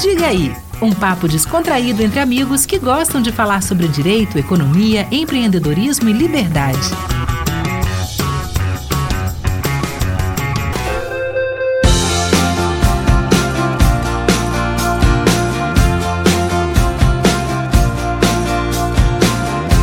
Diga aí, um papo descontraído entre amigos que gostam de falar sobre direito, economia, empreendedorismo e liberdade.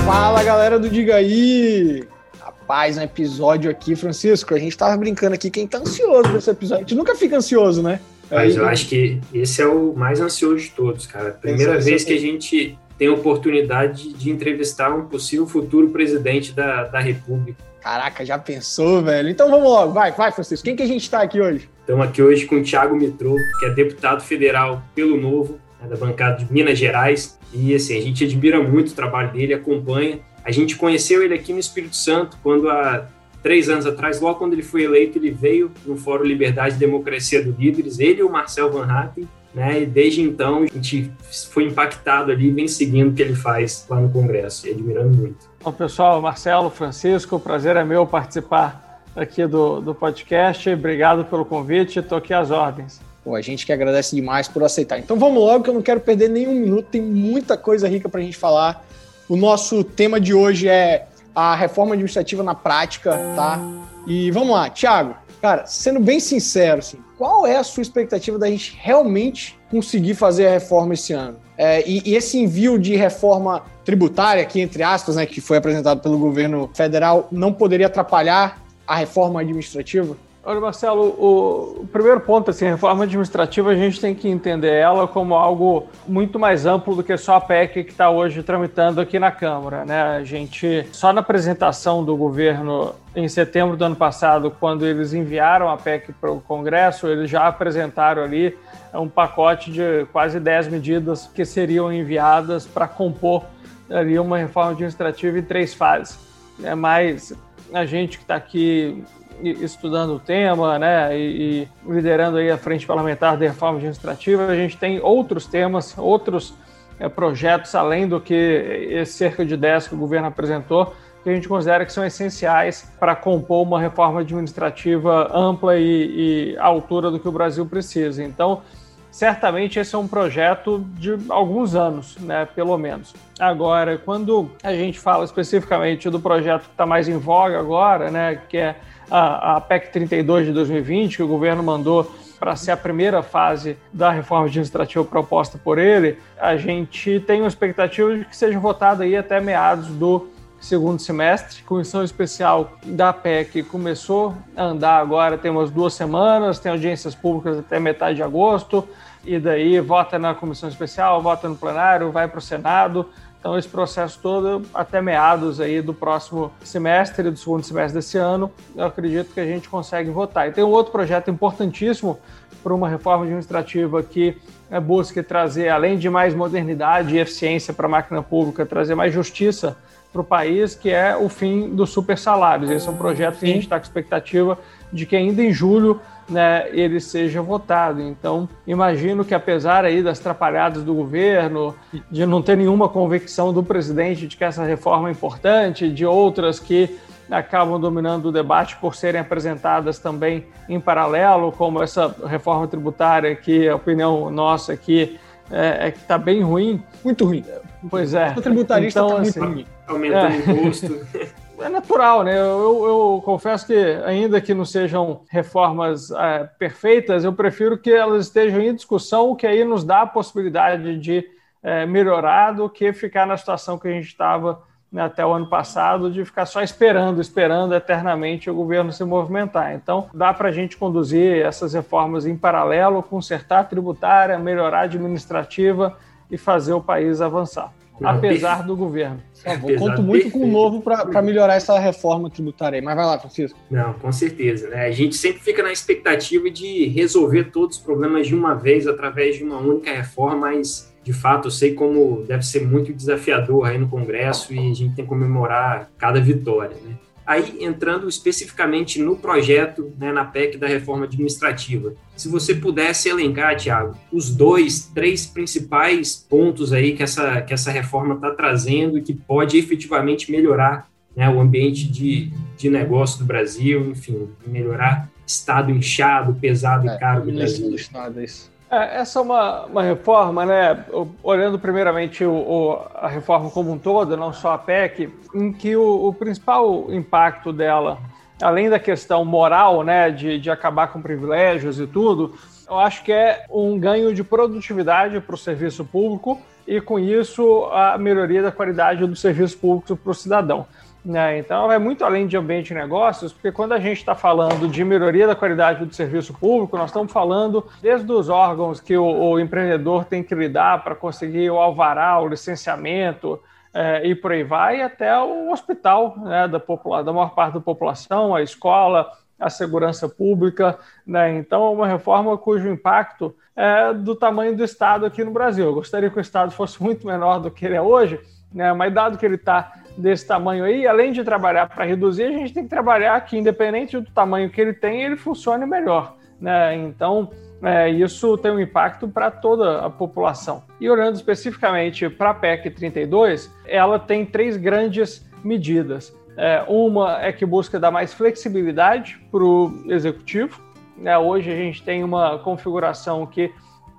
Fala galera do Diga aí! Rapaz, um episódio aqui, Francisco. A gente tava brincando aqui, quem tá ansioso pra esse episódio? A gente nunca fica ansioso, né? Mas eu acho que esse é o mais ansioso de todos, cara. Primeira vez que a gente tem a oportunidade de entrevistar um possível futuro presidente da, da República. Caraca, já pensou, velho? Então vamos logo, vai, vai, Francisco. Quem que a gente está aqui hoje? Estamos aqui hoje com o Thiago Mitrô, que é deputado federal pelo Novo, né, da bancada de Minas Gerais. E assim, a gente admira muito o trabalho dele, acompanha. A gente conheceu ele aqui no Espírito Santo, quando há três anos atrás, logo quando ele foi eleito, ele veio no Fórum Liberdade e Democracia do Líderes, ele e o Marcel Van Hatten, né? E desde então a gente foi impactado ali e vem seguindo o que ele faz lá no Congresso e admirando muito. Bom, pessoal, Marcelo, Francisco, o prazer é meu participar aqui do, do podcast. Obrigado pelo convite, estou aqui às ordens. Pô, a gente que agradece demais por aceitar. Então vamos logo, que eu não quero perder nenhum minuto, tem muita coisa rica para a gente falar. O nosso tema de hoje é a reforma administrativa na prática, tá? E vamos lá, Thiago, cara, sendo bem sincero, assim, qual é a sua expectativa da gente realmente conseguir fazer a reforma esse ano? É, e, e, esse envio de reforma tributária, aqui entre aspas, né, que foi apresentado pelo governo federal, não poderia atrapalhar a reforma administrativa? Olha, Marcelo, o, primeiro ponto, assim, a reforma administrativa, a gente tem que entender ela como algo muito mais amplo do que só a PEC que está hoje tramitando aqui na Câmara. Né? A gente, só na apresentação do governo em setembro do ano passado, quando eles enviaram a PEC para o Congresso, eles já apresentaram ali um pacote de quase 10 medidas que seriam enviadas para compor ali uma reforma administrativa em três fases. É mais a gente que está aqui estudando o tema, né, e, e, liderando aí a frente parlamentar da reforma administrativa, a gente tem outros temas, outros é, projetos além do que cerca de 10 que o governo apresentou, que a gente considera que são essenciais para compor uma reforma administrativa ampla e, e à altura do que o Brasil precisa. Então, certamente esse é um projeto de alguns anos, né, pelo menos. Agora, quando a gente fala especificamente do projeto que está mais em voga agora, né, que é a, a PEC 32 de 2020, que o governo mandou para ser a primeira fase da reforma administrativa proposta por ele, a gente tem uma expectativa de que seja votada aí até meados do segundo semestre. A comissão especial da PEC começou a andar agora, tem umas duas semanas, tem audiências públicas até metade de agosto, e daí vota na comissão especial, vota no plenário, vai para o Senado. Então, esse processo todo, até meados aí do próximo semestre, do segundo semestre desse ano, eu acredito que a gente consegue votar. E tem um outro projeto importantíssimo para uma reforma administrativa que é, busca trazer, além de mais modernidade e eficiência para a máquina pública, trazer mais justiça para o país, que é o fim dos super salários. Esse é um projeto que a gente está com expectativa de que ainda em julho né, ele seja votado. Então, imagino que apesar aí das atrapalhadas do governo, de não ter nenhuma convicção do presidente de que essa reforma é importante, de outras que acabam dominando o debate por serem apresentadas também em paralelo, como essa reforma tributária que a opinião nossa aqui é, é que está bem ruim. Muito ruim. Pois é. O tributarista está então, tá assim, muito ruim. Aumentando é. imposto. é natural, né? Eu, eu, confesso que, ainda que não sejam reformas é, perfeitas, eu prefiro que elas estejam em discussão, o que aí nos dá a possibilidade de é, melhorar do que ficar na situação que a gente estava né, até o ano passado, de ficar só esperando, esperando eternamente o governo se movimentar. Então, dá para a gente conduzir essas reformas em paralelo, consertar a tributária, melhorar a administrativa e fazer o país avançar apesar do governo. eu conto muito com o novo para melhorar essa reforma tributária aí. Mas vai lá, Francisco. Não, com certeza. Né? A gente sempre fica na expectativa de resolver todos os problemas de uma vez através de uma única reforma, mas de fato eu sei como deve ser muito desafiador aí no Congresso e a gente tem que comemorar cada vitória. Né? Aí, entrando especificamente no projeto, né, na PEC da reforma administrativa, se você pudesse elencar, Tiago, os dois, três principais pontos aí que essa, que essa reforma está trazendo e que pode efetivamente melhorar né, o ambiente de, de negócio do Brasil, enfim, melhorar estado inchado, pesado é, e caro do Brasil. Do estado, é isso. É, essa é uma, uma reforma, né? Olhando primeiramente o, o, a reforma como um todo, não só a PEC, em que o, o, principal impacto dela, além da questão moral, né, de, de acabar com privilégios e tudo, eu acho que é um ganho de produtividade para o serviço público e, com isso, a melhoria da qualidade do serviço público para o cidadão. Né? Então, vai muito além de ambiente de negócios, porque quando a gente está falando de melhoria da qualidade do serviço público, nós estamos falando desde os órgãos que o, o empreendedor tem que lidar para conseguir o alvará, o licenciamento, é, e por aí vai, até o hospital né, da, da maior parte da população, a escola, a segurança pública. Né? Então, é uma reforma cujo impacto é do tamanho do Estado aqui no Brasil. Eu gostaria que o Estado fosse muito menor do que ele é hoje, né? mas dado que ele está desse tamanho aí, além de trabalhar para reduzir, a gente tem que trabalhar que, independente do tamanho que ele tem, ele funcione melhor. Né? Então, é, isso tem um impacto para toda a população. E olhando especificamente para a PEC 32, ela tem três grandes medidas. É, uma é que busca dar mais flexibilidade para o executivo. É, hoje a gente tem uma configuração que,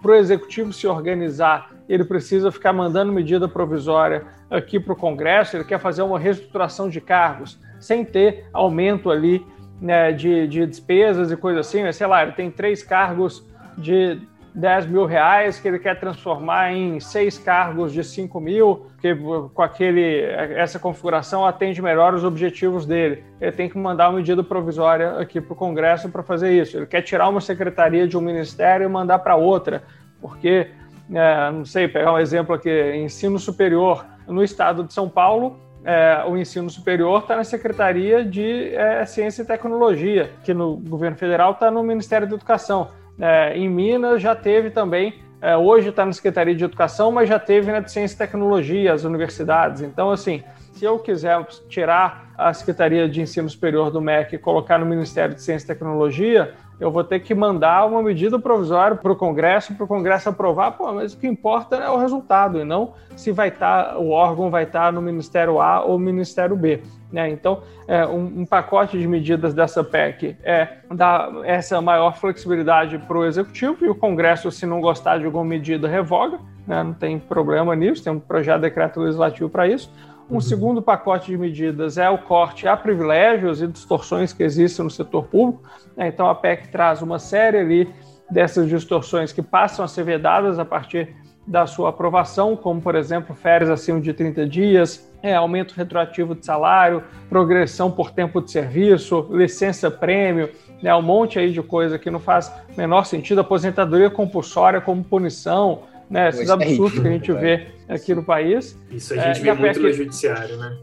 para o executivo se organizar, ele precisa ficar mandando medida provisória aqui para o Congresso, ele quer fazer uma reestruturação de cargos, sem ter aumento ali né, de, de despesas e coisa assim, sei lá, ele tem três cargos de 10 mil reais que ele quer transformar em seis cargos de 5 mil, que com aquele, essa configuração atende melhor os objetivos dele. Ele tem que mandar uma medida provisória aqui para o Congresso para fazer isso. Ele quer tirar uma secretaria de um ministério e mandar para outra, porque, é, não sei, pegar um exemplo aqui, ensino superior no estado de São Paulo, é, o ensino superior está na Secretaria de é, Ciência e Tecnologia, que no governo federal está no Ministério da Educação. É, em Minas já teve também, é, hoje está na Secretaria de Educação, mas já teve na de Ciência e Tecnologia, as universidades. Então, assim, se eu quiser tirar a Secretaria de Ensino Superior do MEC e colocar no Ministério de Ciência e Tecnologia, eu vou ter que mandar uma medida provisória para o Congresso, para o Congresso aprovar, pô, mas o que importa é o resultado, e não se vai estar, tá, o órgão vai estar tá no Ministério A ou Ministério B. Né? Então, é, um, um, pacote de medidas dessa PEC é dar essa maior flexibilidade para o Executivo, e o Congresso, se não gostar de alguma medida, revoga, né? não tem problema nisso, tem um projeto de decreto legislativo para isso. Um uhum. segundo pacote de medidas é o corte a privilégios e distorções que existem no setor público. Né? Então, a PEC traz uma série ali dessas distorções que passam a ser vedadas a partir da sua aprovação, como, por exemplo, férias acima de 30 dias, é, aumento retroativo de salário, progressão por tempo de serviço, licença prêmio, né, um monte aí de coisa que não faz menor sentido, aposentadoria compulsória como punição, né, esses é absurdos que a gente vê aqui no país. Isso a gente é, vê muito no judiciário, né?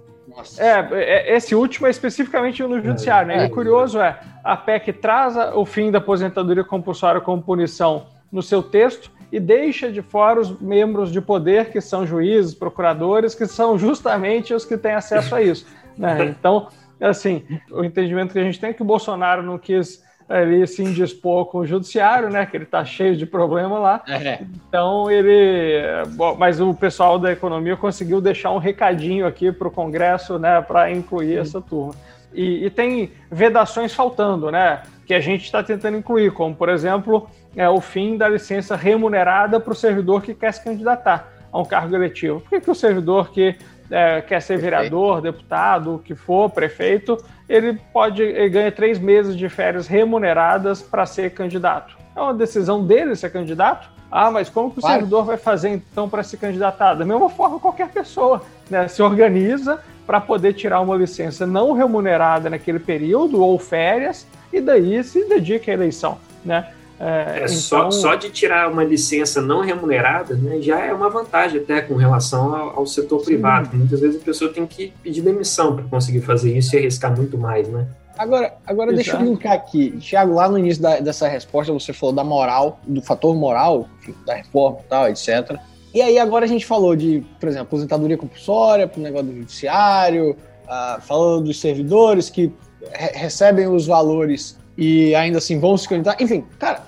É, é, esse último é especificamente no judiciário, né? É, e o curioso é, a PEC traz o fim da aposentadoria compulsória como punição no seu texto e deixa de fora os membros de poder, que são juízes, procuradores, que são justamente os que têm acesso a isso. Né? Então, assim, o entendimento que a gente tem é que o Bolsonaro não quis ele se indispor com o judiciário, né? Que ele está cheio de problema lá. É. Então ele, bom, mas o pessoal da economia conseguiu deixar um recadinho aqui para o Congresso, né? Para incluir essa turma. E, e, tem vedações faltando, né? Que a gente está tentando incluir, como por exemplo é o fim da licença remunerada para o servidor que quer se candidatar a um cargo eletivo. Por que, que o servidor que é, quer ser vereador, deputado, o que for, prefeito, ele pode ele ganha três meses de férias remuneradas para ser candidato. É uma decisão dele ser candidato. Ah, mas como que o claro. servidor vai fazer então para se candidatar? Da mesma forma, qualquer pessoa né, se organiza para poder tirar uma licença não remunerada naquele período ou férias e daí se dedica à eleição, né? É, é então... só, só de tirar uma licença não remunerada, né, já é uma vantagem até com relação ao, ao setor Sim. privado. Muitas vezes a pessoa tem que pedir demissão para conseguir fazer isso e arriscar muito mais, né? Agora, agora deixa eu brincar aqui. Tiago, lá no início da, dessa resposta você falou da moral, do fator moral, da reforma e tal, etc. E aí agora a gente falou de, por exemplo, aposentadoria compulsória para o negócio do judiciário, uh, falando dos servidores que re recebem os valores e ainda assim vão se candidatar. Enfim, cara,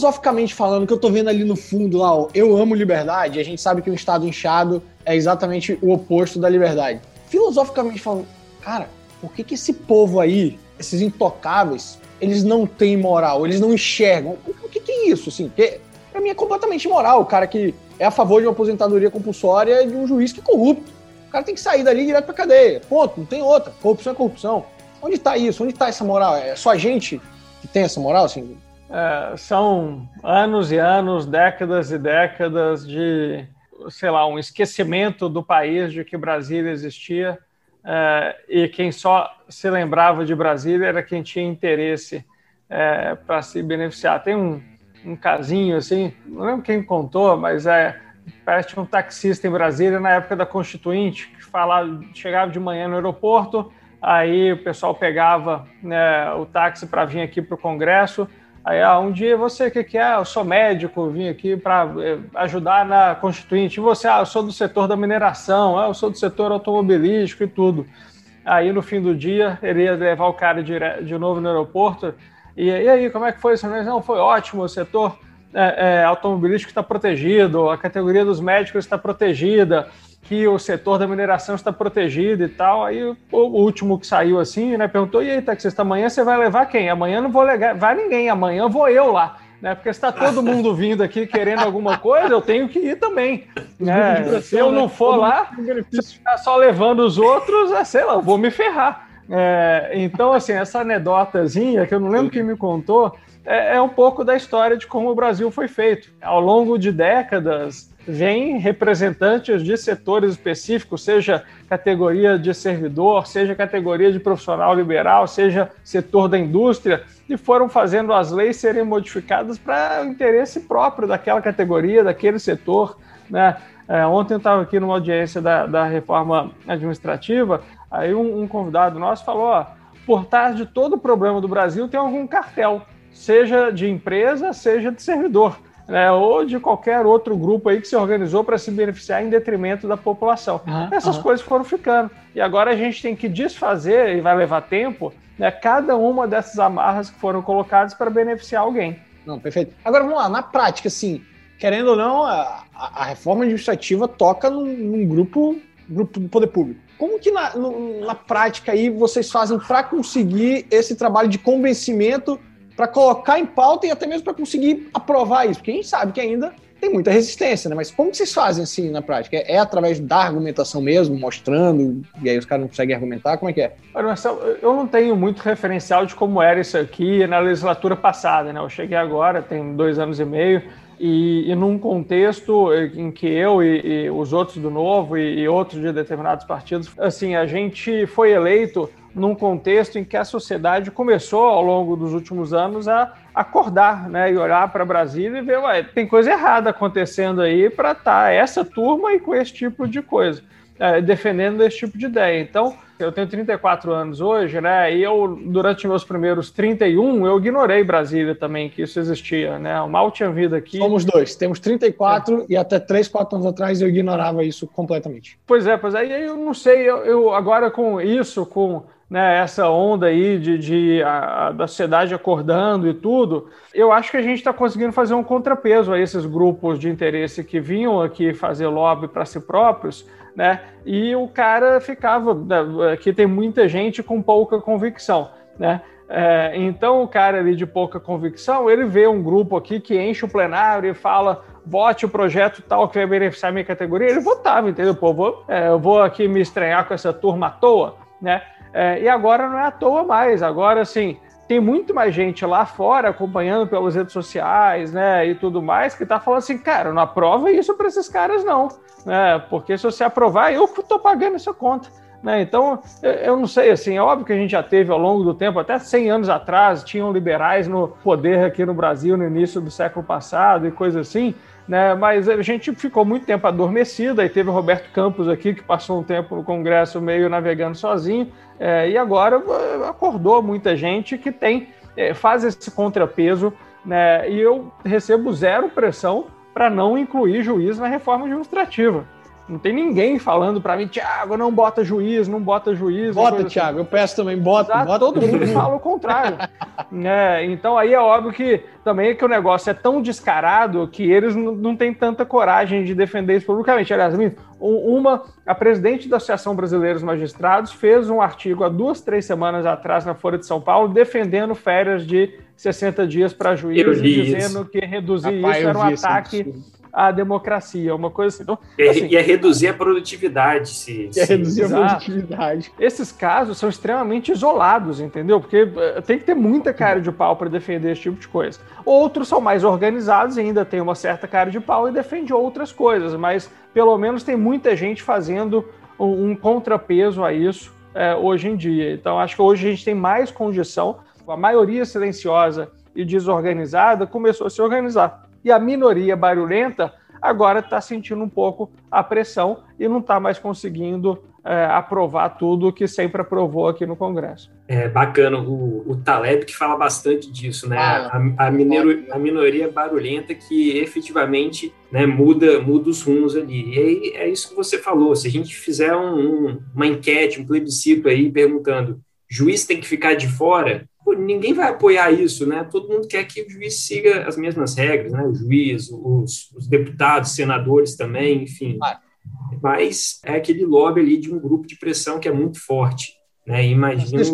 filosoficamente falando, que eu tô vendo ali no fundo lá, ó, eu amo liberdade, a gente sabe que um estado inchado é exatamente o oposto da liberdade. Filosoficamente falando, cara, por que que esse povo aí, esses intocáveis, eles não têm moral, eles não enxergam? O que que é isso, assim? Porque Pra mim é completamente imoral. O cara que é a favor de uma aposentadoria compulsória de um juiz que é corrupto. O cara tem que sair dali direto pra cadeia. Ponto, não tem outra. Corrupção é corrupção. Onde tá isso? Onde tá essa moral? É só a gente que tem essa moral, assim? É, são anos e anos, décadas e décadas de, sei lá, um esquecimento do país de que Brasília existia é, e quem só se lembrava de Brasília era quem tinha interesse é, para se beneficiar. Tem um, um casinho assim, não lembro quem contou, mas é parece um taxista em Brasília na época da Constituinte que falava, chegava de manhã no aeroporto, aí o pessoal pegava né, o táxi para vir aqui para o Congresso. Aí, ah, um dia você, o que, que é? Eu sou médico, vim aqui para eh, ajudar na Constituinte. E você, ah, eu sou do setor da mineração, ah, eu sou do setor automobilístico e tudo. Aí, no fim do dia, ele ia levar o cara de, de novo no aeroporto. E, e aí, como é que foi isso? Não, foi ótimo, o setor é, é, automobilístico está protegido, a categoria dos médicos está protegida, que o setor da mineração está protegido e tal. Aí o, último que saiu assim, né, perguntou: e aí, taxista, amanhã você vai levar quem? Amanhã não vou levar, vai ninguém, amanhã vou eu lá. Né, porque está todo mundo vindo aqui querendo alguma coisa, eu tenho que ir também. Né? Se eu não for lá, se ficar só levando os outros, é, sei lá, eu vou me ferrar. É, então, assim, essa anedotazinha, que eu não lembro quem me contou, é, é um pouco da história de como o Brasil foi feito. Ao longo de décadas, vem representantes de setores específicos, seja categoria de servidor, seja categoria de profissional liberal, seja setor da indústria, e foram fazendo as leis serem modificadas para o interesse próprio daquela categoria, daquele setor. Né? É, ontem eu estava aqui numa audiência da, da reforma administrativa, aí um, um convidado nosso falou: ó, por trás de todo o problema do Brasil tem algum cartel, seja de empresa, seja de servidor né, ou de qualquer outro grupo aí que se organizou para se beneficiar em detrimento da população. Uhum, Essas uhum. coisas foram ficando. E agora a gente tem que desfazer, e vai levar tempo, né, cada uma dessas amarras que foram colocadas para beneficiar alguém. Não, perfeito. Agora vamos lá, na prática, assim, querendo ou não, a, a reforma administrativa toca num, num, grupo, grupo do poder público. Como que na, no, na prática aí vocês fazem para conseguir esse trabalho de convencimento para colocar em pauta e até mesmo para conseguir aprovar isso, porque a gente sabe que ainda tem muita resistência, né? Mas como vocês fazem assim na prática? É, é através da argumentação mesmo, mostrando, e aí os caras não conseguem argumentar? Como é que é? Olha, Marcelo, eu não tenho muito referencial de como era isso aqui na legislatura passada, né? Eu cheguei agora, tem dois anos e meio, e, e num contexto em que eu e, e os outros do Novo e, e outros de determinados partidos, assim, a gente foi eleito num contexto em que a sociedade começou, ao longo dos últimos anos, a acordar né, e olhar para Brasília e ver, ué, tem coisa errada acontecendo aí para estar tá essa turma e com esse tipo de coisa, é, defendendo esse tipo de ideia. Então, eu tenho 34 anos hoje, né? E eu, durante meus primeiros 31, eu ignorei Brasília também, que isso existia, né? Eu mal tinha vida aqui. Somos dois, temos 34 é. e até 3, 4 anos atrás eu ignorava isso completamente. Pois é, pois é. eu não sei, eu, eu agora com isso, com né, essa onda aí de, de a, a, da sociedade acordando e tudo, eu acho que a gente está conseguindo fazer um contrapeso a esses grupos de interesse que vinham aqui fazer lobby para si próprios, né? E o cara ficava, né, aqui tem muita gente com pouca convicção, né? É, então o cara ali de pouca convicção, ele vê um grupo aqui que enche o plenário e fala vote o projeto tal que vai beneficiar a minha categoria, ele votava, entendeu? Pô, vou, é, eu vou aqui me estranhar com essa turma à toa, né? É, e agora não é à toa mais. Agora, assim, tem muito mais gente lá fora acompanhando pelas redes sociais, né, e tudo mais, que tá falando assim, cara, não aprova isso para esses caras não, né, porque se você aprovar, eu tô pagando essa conta. Né? Então, eu não sei, assim, é óbvio que a gente já teve ao longo do tempo, até 100 anos atrás, tinham liberais no poder aqui no Brasil no início do século passado e coisa assim, né? Mas a gente ficou muito tempo adormecido. Aí teve o Roberto Campos aqui, que passou um tempo no Congresso meio navegando sozinho, é, e agora é, acordou muita gente que tem, é, faz esse contrapeso, né? E eu recebo zero pressão para não incluir juiz na reforma administrativa. Não tem ninguém falando para mim, Thiago, não bota juiz, não bota juiz. Bota, assim. Thiago, eu peço também, bota, Exato, bota. Todo mundo fala o contrário. é, então aí é óbvio que também é que o negócio é tão descarado que eles não, têm tanta coragem de defender isso publicamente. Aliás, uma, a presidente da Associação Brasileira dos Magistrados fez um artigo há duas, três semanas atrás na Folha de São Paulo defendendo férias de 60 dias para juízes, dizendo que reduzir Rapaz, isso era um ataque à democracia, uma coisa assim. Então, é, assim, e é reduzir a produtividade. Se, é reduzir Exato. a produtividade. Esses casos são extremamente isolados, entendeu? Porque eh, tem que ter muita cara de pau para defender esse tipo de coisa. Outros são mais organizados e ainda tem uma certa cara de pau e defende outras coisas, mas pelo menos tem muita gente fazendo um, um contrapeso a isso é, hoje em dia. Então acho que hoje a gente tem mais condição, a maioria silenciosa e desorganizada começou a se organizar e a minoria barulhenta agora está sentindo um pouco a pressão e não está mais conseguindo é, aprovar tudo que sempre aprovou aqui no Congresso. É bacana o, o Taleb que fala bastante disso, né? Ah, a, a, minero, a, minoria barulhenta que efetivamente né, muda, muda os rumos ali. E aí é isso que você falou. Se a gente fizer um, um, uma enquete, um plebiscito aí perguntando juiz tem que ficar de fora, pô, ninguém vai apoiar isso, né? Todo mundo quer que o juiz siga as mesmas regras, né? O juiz, os, os deputados, senadores também, enfim. Mas é aquele lobby ali de um grupo de pressão que é muito forte. Né? Imagino...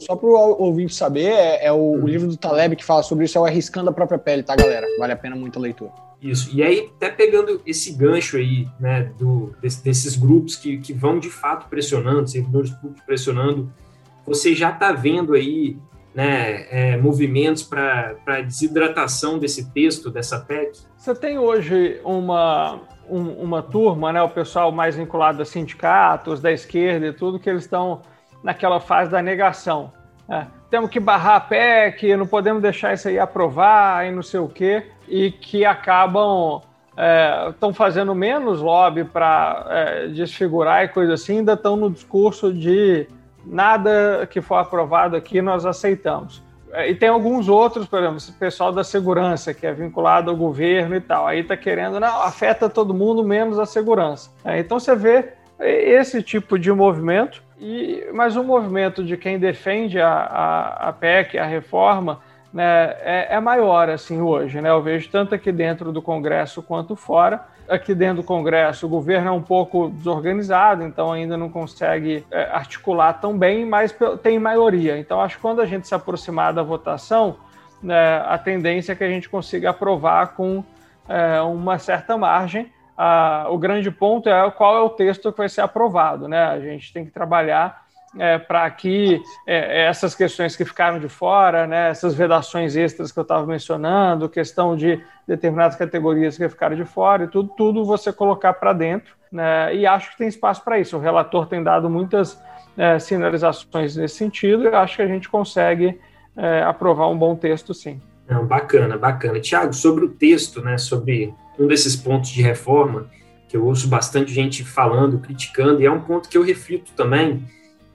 Só para o ouvinte saber, é, é o, o, livro do Taleb que fala sobre isso, é o Arriscando a Própria Pele, tá, galera? Vale a pena muito a leitura. Isso, e aí, até pegando esse gancho aí, né, do, desses grupos que, que vão de fato pressionando, servidores públicos pressionando, você já está vendo aí né, é, movimentos para desidratação desse texto, dessa PEC? Você tem hoje uma, um, uma turma, né, o pessoal mais vinculado a sindicatos, da esquerda e tudo, que eles estão naquela fase da negação. Né? Temos que barrar a PEC, não podemos deixar isso aí aprovar e não sei o quê, e que acabam estão é, fazendo menos lobby para é, desfigurar e coisa assim, ainda estão no discurso de nada que for aprovado aqui nós aceitamos. É, e tem alguns outros, por exemplo, o pessoal da segurança, que é vinculado ao governo e tal. Aí está querendo, não, afeta todo mundo menos a segurança. É, então você vê esse tipo de movimento, e, mas o movimento de quem defende a, a, a PEC, a reforma, né, é, é, maior assim hoje. Né? Eu vejo tanto aqui dentro do Congresso quanto fora aqui dentro do Congresso o governo é um pouco desorganizado, então ainda não consegue é, articular tão bem, mas tem maioria. Então acho que quando a gente se aproximar da votação, né, a tendência é que a gente consiga aprovar com é, uma certa margem. Ah, o grande ponto é qual é o texto que vai ser aprovado. Né? A gente tem que trabalhar é, para que é, essas questões que ficaram de fora, né, essas vedações extras que eu estava mencionando, questão de determinadas categorias que ficaram de fora e tudo, tudo você colocar para dentro. Né, e acho que tem espaço para isso. O relator tem dado muitas é, sinalizações nesse sentido e acho que a gente consegue é, aprovar um bom texto, sim. Não, bacana, bacana. Tiago, sobre o texto, né, sobre um desses pontos de reforma, que eu ouço bastante gente falando, criticando, e é um ponto que eu reflito também,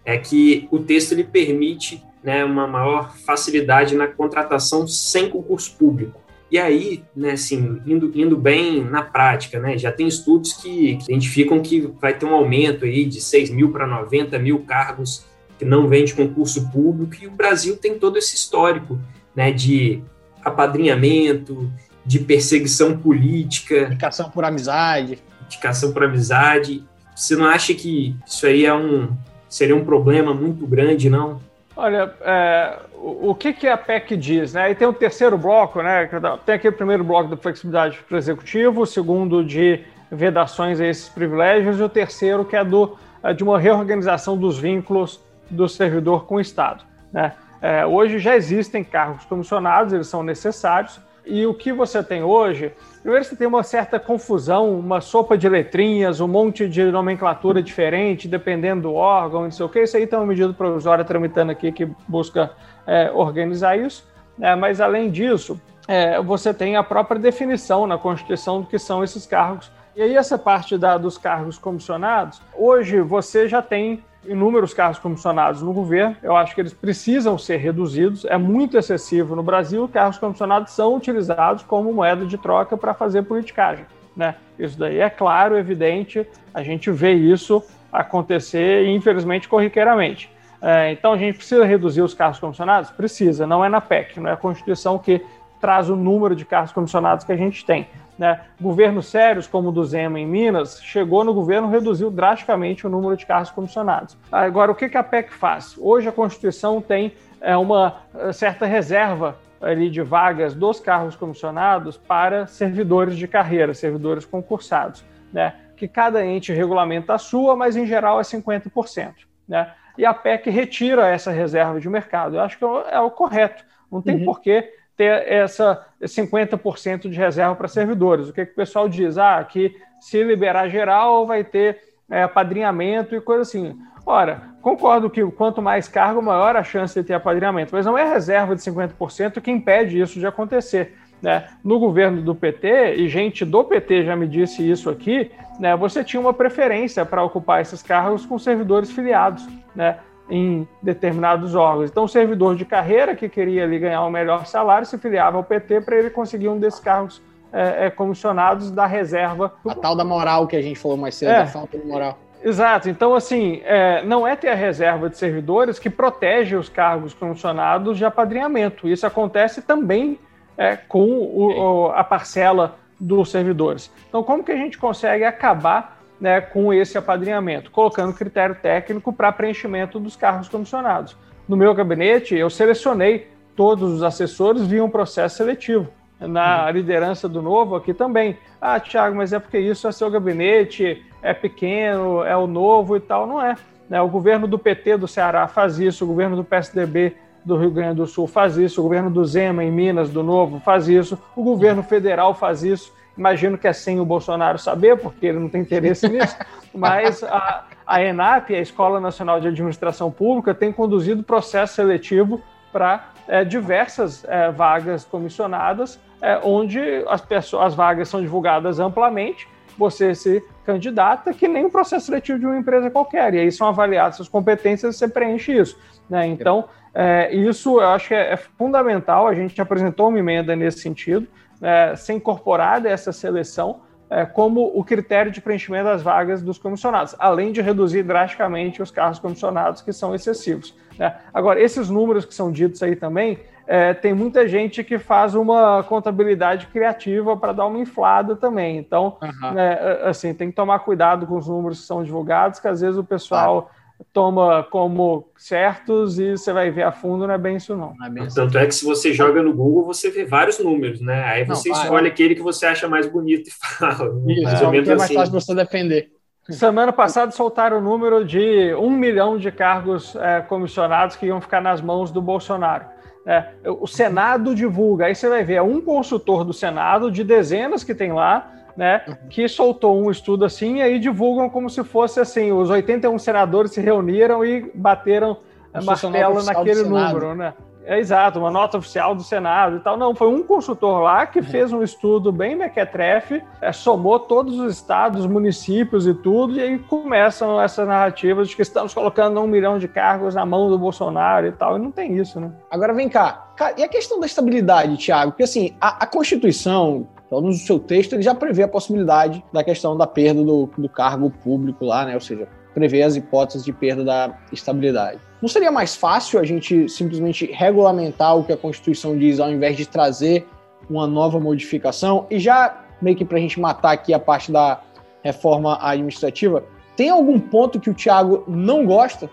é que o texto ele permite né, uma maior facilidade na contratação sem concurso público. E aí, né, assim, indo, indo bem na prática, né, já tem estudos que, que identificam que vai ter um aumento aí de 6 mil para 90 mil cargos que não vêm de concurso público, e o Brasil tem todo esse histórico né, de apadrinhamento, de perseguição política. Indicação por amizade. Indicação por amizade. Você não acha que isso aí é um, seria um problema muito grande, não? Olha, é, o, o que, que a PEC diz? Né? E tem o terceiro bloco, né? Tem aqui o primeiro bloco da flexibilidade para o executivo, o segundo de vedações a esses privilégios, e o terceiro que é do, é de uma reorganização dos vínculos do servidor com o Estado. Né? É, hoje já existem cargos comissionados, eles são necessários, e o que você tem hoje, primeiro você tem uma certa confusão, uma sopa de letrinhas, um monte de nomenclatura diferente, dependendo do órgão, não sei o que. Isso aí tem uma medida provisória tramitando aqui que busca é, organizar isso. É, mas além disso, é, você tem a própria definição na Constituição do que são esses cargos. E aí essa parte da, dos cargos comissionados, hoje você já tem inúmeros cargos comissionados no governo. Eu acho que eles precisam ser reduzidos. É muito excessivo no Brasil. Cargos comissionados são utilizados como moeda de troca para fazer politicagem. Né? Isso daí é claro, evidente, a gente vê isso acontecer, infelizmente, corriqueiramente. É, então a gente precisa reduzir os carros comissionados? Precisa, não é na PEC, não é a Constituição que traz o número de carros comissionados que a gente tem. Né? Governos sérios, como o do Zema em Minas, chegou no governo reduziu drasticamente o número de carros comissionados. Agora, o que, a PEC faz? Hoje a Constituição tem é, uma é, certa reserva ali de vagas dos carros comissionados para servidores de carreira, servidores concursados, né? que cada ente regulamenta a sua, mas em geral é 50%. Né? E a PEC retira essa reserva de mercado. Eu acho que é o correto. Não tem uhum. por que ter essa 50% de reserva para servidores. O que, que o pessoal diz? Ah, que se liberar geral vai ter é, apadrinhamento e coisa assim. Ora, concordo que quanto mais cargo, maior a chance de ter apadrinhamento, mas não é reserva de 50% que impede isso de acontecer. Né? No governo do PT, e gente do PT já me disse isso aqui, né, você tinha uma preferência para ocupar esses cargos com servidores filiados. Né? Em determinados órgãos. Então, o servidor de carreira que queria ali ganhar um melhor salário se filiava ao PT para ele conseguir um desses cargos é, é, comissionados da reserva. A tal da moral que a gente falou mais cedo, é, da falta de moral. Exato. Então, assim, é, não é ter a reserva de servidores que protege os cargos comissionados de apadrinhamento. Isso acontece também é, com o, o, a parcela dos servidores. Então, como que a gente consegue acabar né, com esse apadrinhamento, colocando critério técnico para preenchimento dos cargos comissionados. No meu gabinete, eu selecionei todos os assessores via um processo seletivo. Na uhum. liderança do novo aqui também. Ah, Tiago, mas é porque isso é seu gabinete, é pequeno, é o novo e tal. Não é. Né? O governo do PT do Ceará faz isso, o governo do PSDB do Rio Grande do Sul faz isso, o governo do Zema em Minas, do Novo, faz isso, o governo federal faz isso. Imagino que é sem o Bolsonaro saber, porque ele não tem interesse nisso, mas a, a ENAP, a Escola Nacional de Administração Pública, tem conduzido processo seletivo para é, diversas é, vagas comissionadas, é, onde as, pessoas, as vagas são divulgadas amplamente, você se candidata que nem um processo seletivo de uma empresa qualquer, e aí são avaliadas suas competências e você preenche isso. Né? Então, é, isso eu acho que é, é fundamental, a gente apresentou uma emenda nesse sentido, é, ser incorporada essa seleção é, como o critério de preenchimento das vagas dos comissionados, além de reduzir drasticamente os carros comissionados, que são excessivos. Né? Agora, esses números que são ditos aí também, é, tem muita gente que faz uma contabilidade criativa para dar uma inflada também. Então, uhum. assim, tem que tomar cuidado com os números que são divulgados, que às vezes o pessoal toma como certos e você vai ver a fundo, não é bem isso não. não é bem Tanto é que se você joga no Google, você vê vários números, né? Aí você não, escolhe aquele que você acha mais bonito e fala. Isso, mais ou menos é mais assim. fácil você defender. Semana passada soltaram o número de um milhão de cargos é, comissionados que iam ficar nas mãos do Bolsonaro. É, o Senado divulga, aí você vai ver, é um consultor do Senado, de dezenas que tem lá, né, que soltou um estudo assim e aí divulgam como se fosse assim, os 81 senadores se reuniram e bateram o martelo naquele número, né? É exato, uma nota oficial do Senado e tal. Não, foi um consultor lá que fez um estudo bem mequetrefe, é, somou todos os estados, municípios e tudo, e aí começam essas narrativas de que estamos colocando um milhão de cargos na mão do Bolsonaro e tal, e não tem isso, né? Agora vem cá, e a questão da estabilidade, Tiago? Porque assim, a, a Constituição, então, no seu texto, ele já prevê a possibilidade da questão da perda do, do cargo público lá, né? Ou seja, prevê as hipóteses de perda da estabilidade. Não seria mais fácil a gente simplesmente regulamentar o que a Constituição diz, ao invés de trazer uma nova modificação? E já, meio que para a gente matar aqui a parte da reforma administrativa, tem algum ponto que o Tiago não gosta?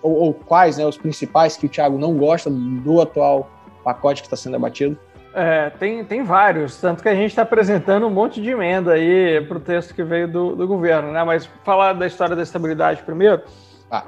Ou, ou quais, né, os principais que o Tiago não gosta do atual pacote que está sendo debatido? É, tem, tem vários, tanto que a gente está apresentando um monte de emenda aí para o texto que veio do, do governo, né? Mas falar da história da estabilidade primeiro. Ah.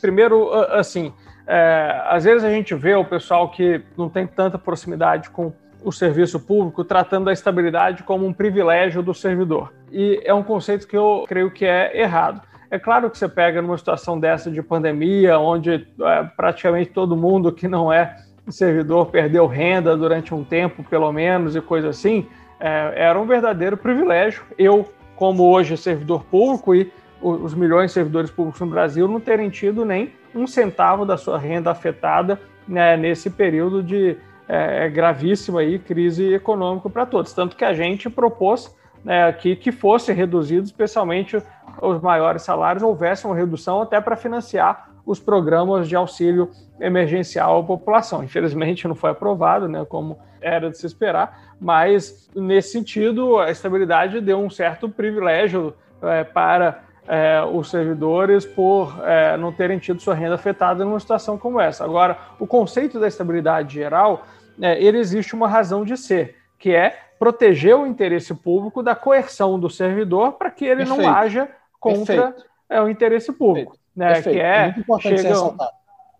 Primeiro, assim, é, às vezes a gente vê o pessoal que não tem tanta proximidade com o serviço público tratando a estabilidade como um privilégio do servidor. E é um conceito que eu creio que é errado. É claro que você pega numa situação dessa de pandemia, onde é, praticamente todo mundo que não é o servidor perdeu renda durante um tempo, pelo menos, e coisa assim, é, era um verdadeiro privilégio. Eu, como hoje servidor público e os milhões de servidores públicos no Brasil, não terem tido nem um centavo da sua renda afetada né, nesse período de é, gravíssima aí, crise econômica para todos. Tanto que a gente propôs né, que, que fosse reduzido, especialmente os maiores salários, houvesse uma redução até para financiar os programas de auxílio emergencial à população. Infelizmente não foi aprovado, né, como era de se esperar, mas nesse sentido a estabilidade deu um certo privilégio é, para é, os servidores por é, não terem tido sua renda afetada numa situação como essa. Agora, o conceito da estabilidade geral, é, ele existe uma razão de ser, que é proteger o interesse público da coerção do servidor para que ele Perfeito. não haja contra é, o interesse público. Né, que é, é muito importante chega,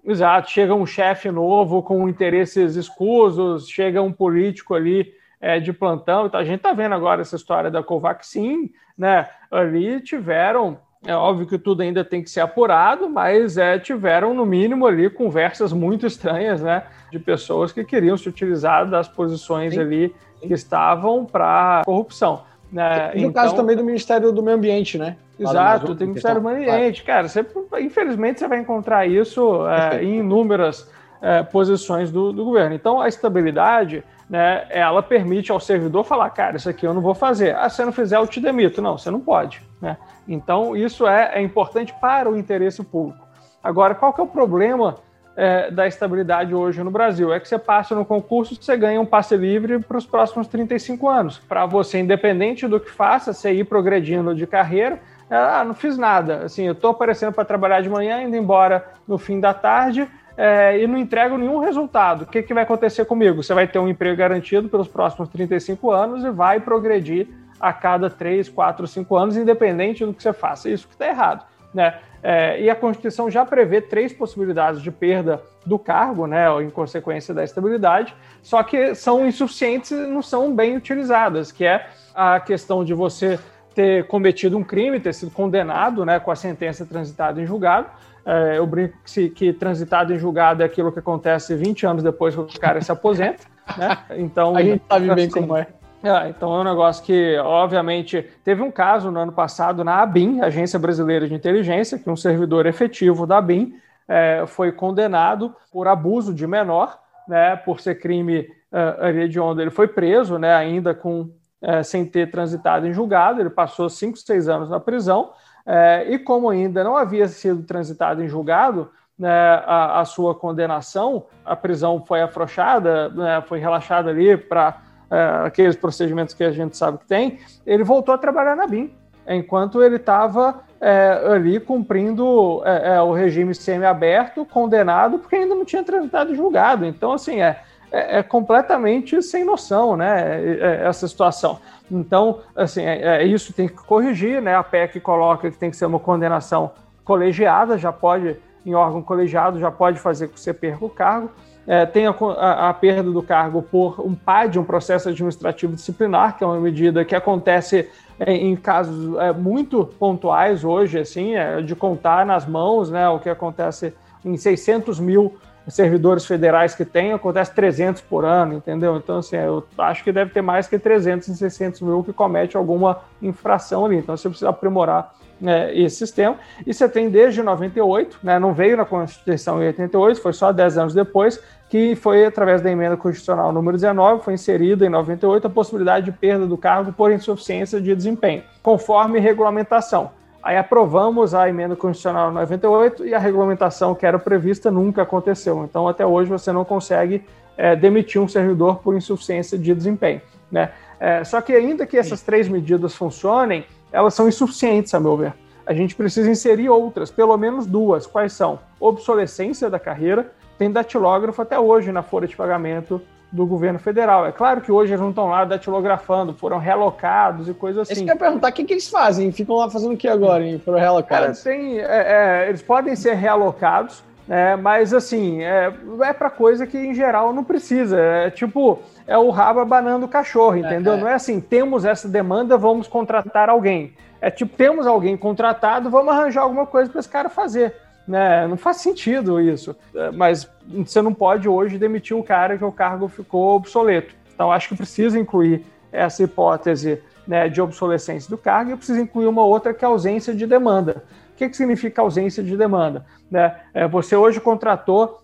Exato, chega um chefe novo com interesses escusos, chega um político ali é, de plantão. Então, a gente está vendo agora essa história da Covaxin, né? Ali tiveram, é óbvio que tudo ainda tem que ser apurado, mas é, tiveram, no mínimo, ali conversas muito estranhas, né? De pessoas que queriam se utilizar das posições Sim. ali que estavam para corrupção. Né? No então, caso também do Ministério do Meio Ambiente, né? Exato, tem do Meio Ambiente. Cara, você, infelizmente você vai encontrar isso é, em inúmeras é, posições do, do, governo. Então, a estabilidade, né, ela permite ao servidor falar, cara, isso aqui eu não vou fazer. Ah, se você não fizer, eu te demito. Não, você não pode. Né? Então, isso é, é importante para o interesse público. Agora, qual que é o problema é, da estabilidade hoje no Brasil? É que você passa no concurso, você ganha um passe livre para os próximos 35 anos. Para você, independente do que faça, você ir progredindo de carreira, ah, não fiz nada. Assim, eu estou aparecendo para trabalhar de manhã, indo embora no fim da tarde, é, e não entrego nenhum resultado. O que, que vai acontecer comigo? Você vai ter um emprego garantido pelos próximos 35 anos e vai progredir a cada 3, 4, 5 anos, independente do que você faça. Isso que está errado. Né? É, e a Constituição já prevê três possibilidades de perda do cargo, né, em consequência da estabilidade, só que são insuficientes e não são bem utilizadas, que é a questão de você ter cometido um crime, ter sido condenado né, com a sentença transitada em julgado, é, eu brinco que, que transitado em julgado é aquilo que acontece 20 anos depois que o cara se aposenta, né? Então, a gente sabe bem assim, como é. é. Então é um negócio que, obviamente, teve um caso no ano passado na ABIN, Agência Brasileira de Inteligência, que um servidor efetivo da ABIN é, foi condenado por abuso de menor, né, por ser crime uh, ali de onde ele foi preso, né, ainda com é, sem ter transitado em julgado, ele passou cinco, seis anos na prisão, é, e como ainda não havia sido transitado em julgado, né, a, a, sua condenação, a prisão foi afrouxada, né, foi relaxada ali para é, aqueles procedimentos que a gente sabe que tem, ele voltou a trabalhar na BIM, enquanto ele estava é, ali cumprindo é, é, o regime semi-aberto, condenado, porque ainda não tinha transitado em julgado. Então, assim, é, é, é completamente sem noção, né? Essa situação. Então, assim, é, é, isso tem que corrigir, né? A PEC coloca que tem que ser uma condenação colegiada, já pode, em órgão colegiado, já pode fazer que você perca o cargo. É, tem a, a, a, perda do cargo por um PAD, um processo administrativo disciplinar, que é uma medida que acontece em, em casos é, muito pontuais hoje, assim, é, de contar nas mãos, né? O que acontece em 600 mil servidores federais que tem, acontece 300 por ano, entendeu? Então, assim, eu acho que deve ter mais que 300 e 600 mil que comete alguma infração ali. Então, você precisa aprimorar né, esse sistema. E você tem desde 98, né, não veio na Constituição em 88, foi só 10 anos depois, que foi através da emenda constitucional número 19, foi inserida em 98 a possibilidade de perda do cargo por insuficiência de desempenho, conforme regulamentação. Aí aprovamos a emenda constitucional 98 e a regulamentação que era prevista nunca aconteceu. Então, até hoje, você não consegue é, demitir um servidor por insuficiência de desempenho. Né? É, só que, ainda que essas três medidas funcionem, elas são insuficientes, a meu ver. A gente precisa inserir outras, pelo menos duas. Quais são? Obsolescência da carreira. Tem datilógrafo até hoje na folha de pagamento do governo federal. É claro que hoje eles não estão lá datilografando, foram relocados e coisas assim. Isso que eu ia perguntar, o que, que eles fazem? Ficam lá fazendo o que agora, hein? Foram relocados? Cara, tem, é, é, eles podem ser realocados, é, mas assim, é, é para coisa que em geral não precisa. É tipo, é o rabo abanando o cachorro, entendeu? É, é. Não é assim, temos essa demanda, vamos contratar alguém. É tipo, temos alguém contratado, vamos arranjar alguma coisa para esse cara fazer. Né? Não faz sentido isso. É, mas você não pode hoje demitir o cara que o cargo ficou obsoleto. Então, acho que precisa incluir essa hipótese né, de obsolescência do cargo e precisa incluir uma outra que é ausência de demanda. O que, que significa ausência de demanda? Né? É, você hoje contratou,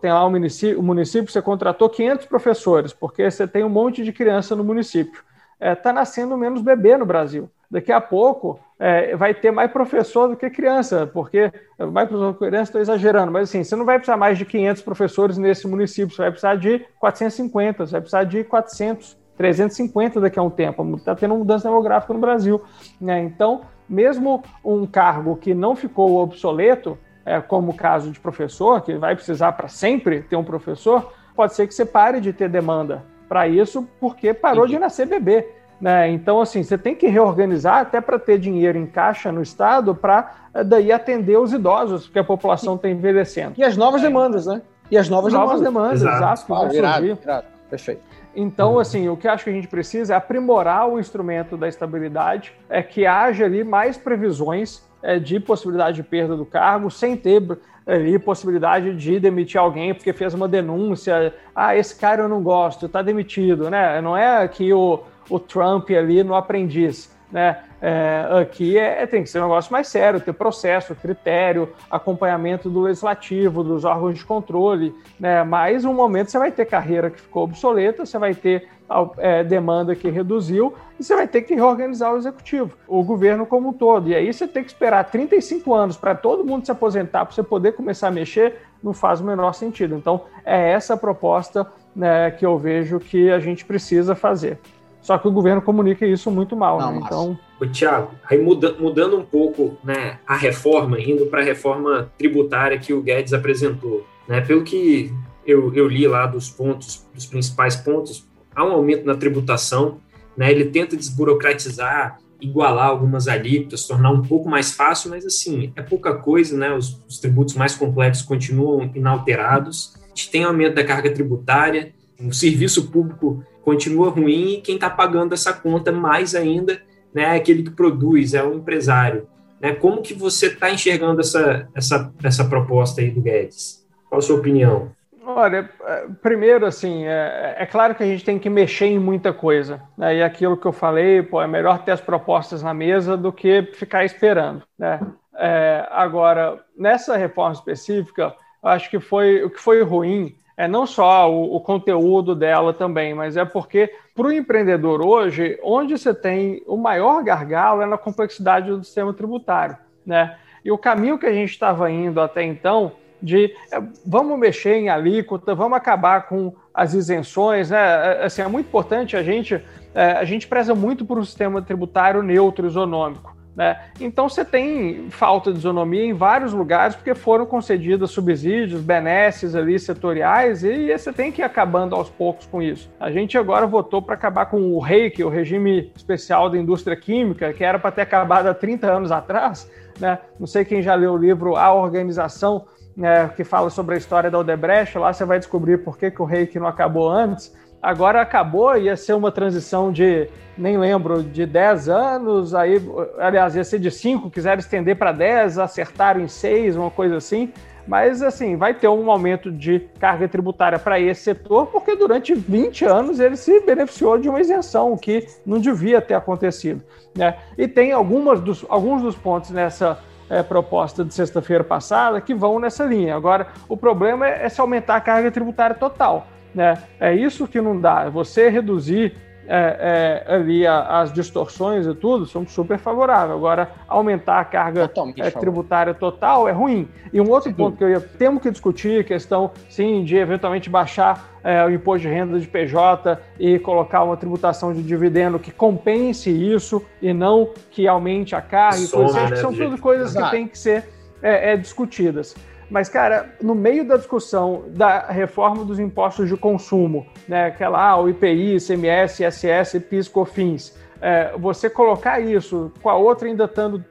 tem lá o município, o município, você contratou 500 professores, porque você tem um monte de criança no município. está é, nascendo menos bebê no Brasil. Daqui a pouco é, vai ter mais professor do que criança, porque mais professor do que criança, estou exagerando, mas assim, você não vai precisar mais de 500 professores nesse município, você vai precisar de 450, você vai precisar de 400, 350 daqui a um tempo. Está tendo mudança demográfica no Brasil. Né? Então, mesmo um cargo que não ficou obsoleto, é, como o caso de professor, que vai precisar para sempre ter um professor, pode ser que você pare de ter demanda para isso porque parou de nascer bebê. Né? Então, assim, você tem que reorganizar até para ter dinheiro em caixa no Estado para eh, daí atender os idosos, porque a população está envelhecendo. E as novas demandas, né? E as novas, novas demandas, demandas exato, que vão virado, virado. Perfeito. Então, assim, o que eu acho que a gente precisa é aprimorar o instrumento da estabilidade, é que haja ali mais previsões é, de possibilidade de perda do cargo, sem ter ali possibilidade de demitir alguém porque fez uma denúncia. Ah, esse cara eu não gosto, está demitido, né? Não é que o o Trump ali no aprendiz. Né? É, aqui é, é, tem que ser um negócio mais sério, ter processo, critério, acompanhamento do legislativo, dos órgãos de controle. Né? Mas um momento você vai ter carreira que ficou obsoleta, você vai ter é, demanda que reduziu e você vai ter que reorganizar o executivo, o governo como um todo. E aí você tem que esperar 35 anos para todo mundo se aposentar para você poder começar a mexer, não faz o menor sentido. Então é essa a proposta né, que eu vejo que a gente precisa fazer. Só que o governo comunica isso muito mal. Não, né? Então. Ô, Tiago, aí muda, mudando um pouco né, a reforma, indo para a reforma tributária que o Guedes apresentou. Né, pelo que eu, eu li lá dos pontos, dos principais pontos, há um aumento na tributação, né, ele tenta desburocratizar, igualar algumas alíquotas, tornar um pouco mais fácil, mas assim, é pouca coisa, né, os, os tributos mais complexos continuam inalterados, a gente tem aumento da carga tributária, o serviço público continua ruim e quem está pagando essa conta mais ainda né, é aquele que produz, é o empresário. Né? Como que você está enxergando essa, essa, essa proposta aí do Guedes? Qual a sua opinião? Olha, é, primeiro, assim, é, é, claro que a gente tem que mexer em muita coisa. Né? E aquilo que eu falei, pô, é melhor ter as propostas na mesa do que ficar esperando. Né? É, agora, nessa reforma específica, acho que foi o que foi ruim é não só o, o conteúdo dela também, mas é porque para o empreendedor hoje, onde você tem o maior gargalo é na complexidade do sistema tributário, né? E o caminho que a gente estava indo até então de é, vamos mexer em alíquota, vamos acabar com as isenções, né? É, assim, é muito importante a gente é, a gente preza muito por um sistema tributário neutro, isonômico. Né? Então você tem falta de isonomia em vários lugares porque foram concedidos subsídios, benesses ali setoriais e você tem que ir acabando aos poucos com isso. A gente agora votou para acabar com o REIC, o regime especial da indústria química, que era para ter acabado há 30 anos atrás. Né? Não sei quem já leu o livro A Organização, né, que fala sobre a história da Odebrecht, lá você vai descobrir por que, que o REIC não acabou antes agora acabou, ia ser uma transição de, nem lembro, de 10 anos, aí, aliás, ia ser de 5, quiseram estender para 10, acertaram em 6, uma coisa assim. Mas, assim, vai ter um aumento de carga tributária para esse setor, porque durante 20 anos ele se beneficiou de uma isenção, que não devia ter acontecido. Né? E tem algumas dos, alguns dos pontos nessa é, proposta de sexta-feira passada que vão nessa linha. Agora, o problema é, é se aumentar a carga tributária total. Né? É isso que não dá. Você reduzir é, é, ali a, as distorções e tudo, são super favoráveis. Agora, aumentar a carga é, tributária total é ruim. E um outro Sim. ponto que eu ia temos que discutir, questão sim de eventualmente baixar é, o imposto de renda de PJ e colocar uma tributação de dividendo que compense isso e não que aumente a carga. Soma, coisas, né, são tudo coisas que têm que ser é, é, discutidas. Mas, cara, no meio da discussão da reforma dos impostos de consumo, né, aquela, ah, o IPI, ICMS, ISS, PIS, COFINS, é, você colocar isso com a outra ainda estando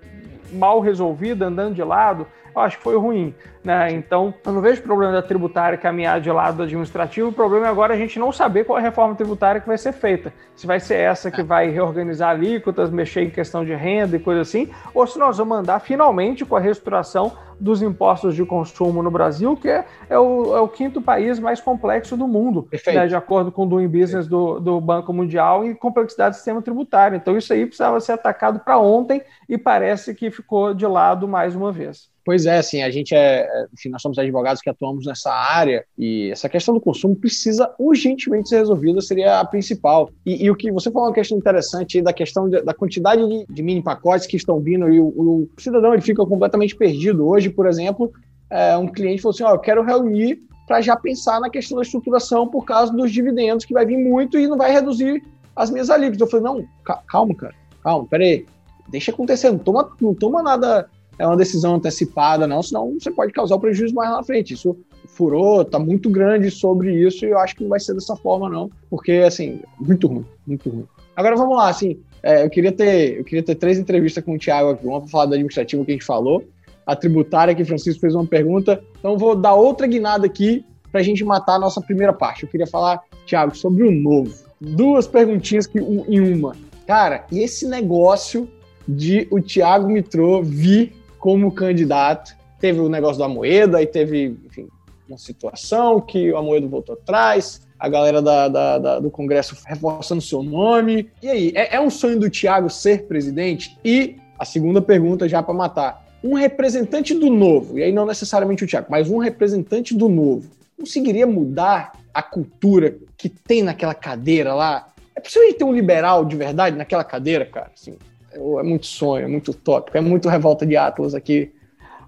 mal resolvida, andando de lado, eu acho que foi ruim. Né? Então, eu não vejo problema da tributária caminhar de lado administrativo. O problema é agora a gente não saber qual é a reforma tributária que vai ser feita. Se vai ser essa que vai reorganizar alíquotas, mexer em questão de renda e coisa assim, ou se nós vamos andar finalmente com a reestruturação dos impostos de consumo no Brasil, que é, é, o, é o, quinto país mais complexo do mundo, né, de acordo com o Doing Business do, do, Banco Mundial em complexidade do sistema tributário. Então, isso aí precisava ser atacado para ontem e parece que ficou de lado mais uma vez. Pois é, assim, a gente é, é, enfim, nós somos advogados que atuamos nessa área e essa questão do consumo precisa urgentemente ser resolvida, seria a principal. E, e o que você falou uma questão interessante da questão de, da quantidade de, de, mini pacotes que estão vindo e o, o, cidadão ele fica completamente perdido. Hoje, por exemplo, é, um cliente falou assim: Ó, oh, eu quero reunir para já pensar na questão da estruturação por causa dos dividendos que vai vir muito e não vai reduzir as minhas alíquotas. Eu falei: não, calma, cara, calma, peraí, deixa acontecer, não toma, não toma nada é uma decisão antecipada, não, senão você pode causar o prejuízo mais lá na frente. Isso furou, tá muito grande sobre isso e eu acho que não vai ser dessa forma, não, porque, assim, muito ruim, muito ruim. Agora vamos lá, assim, é, eu, queria ter, eu queria ter três entrevistas com o Thiago aqui, uma para falar do administrativo que a gente falou, a tributária que o Francisco fez uma pergunta, então vou dar outra guinada aqui para a gente matar a nossa primeira parte. Eu queria falar, Thiago, sobre o novo. Duas perguntinhas que, um, em uma. Cara, e esse negócio de o Thiago Mitrô vir como candidato. Teve o negócio da Moeda, aí teve, enfim, uma situação que a Moeda voltou atrás, a galera da, da, da, do Congresso reforçando seu nome. E aí, é, é um sonho do Tiago ser presidente? E a segunda pergunta, já para matar: um representante do novo, e aí não necessariamente o Tiago, mas um representante do novo, conseguiria mudar a cultura que tem naquela cadeira lá? É possível ter um liberal de verdade naquela cadeira, cara? Assim, é muito sonho, é muito tópico, é muito revolta de Atlas aqui.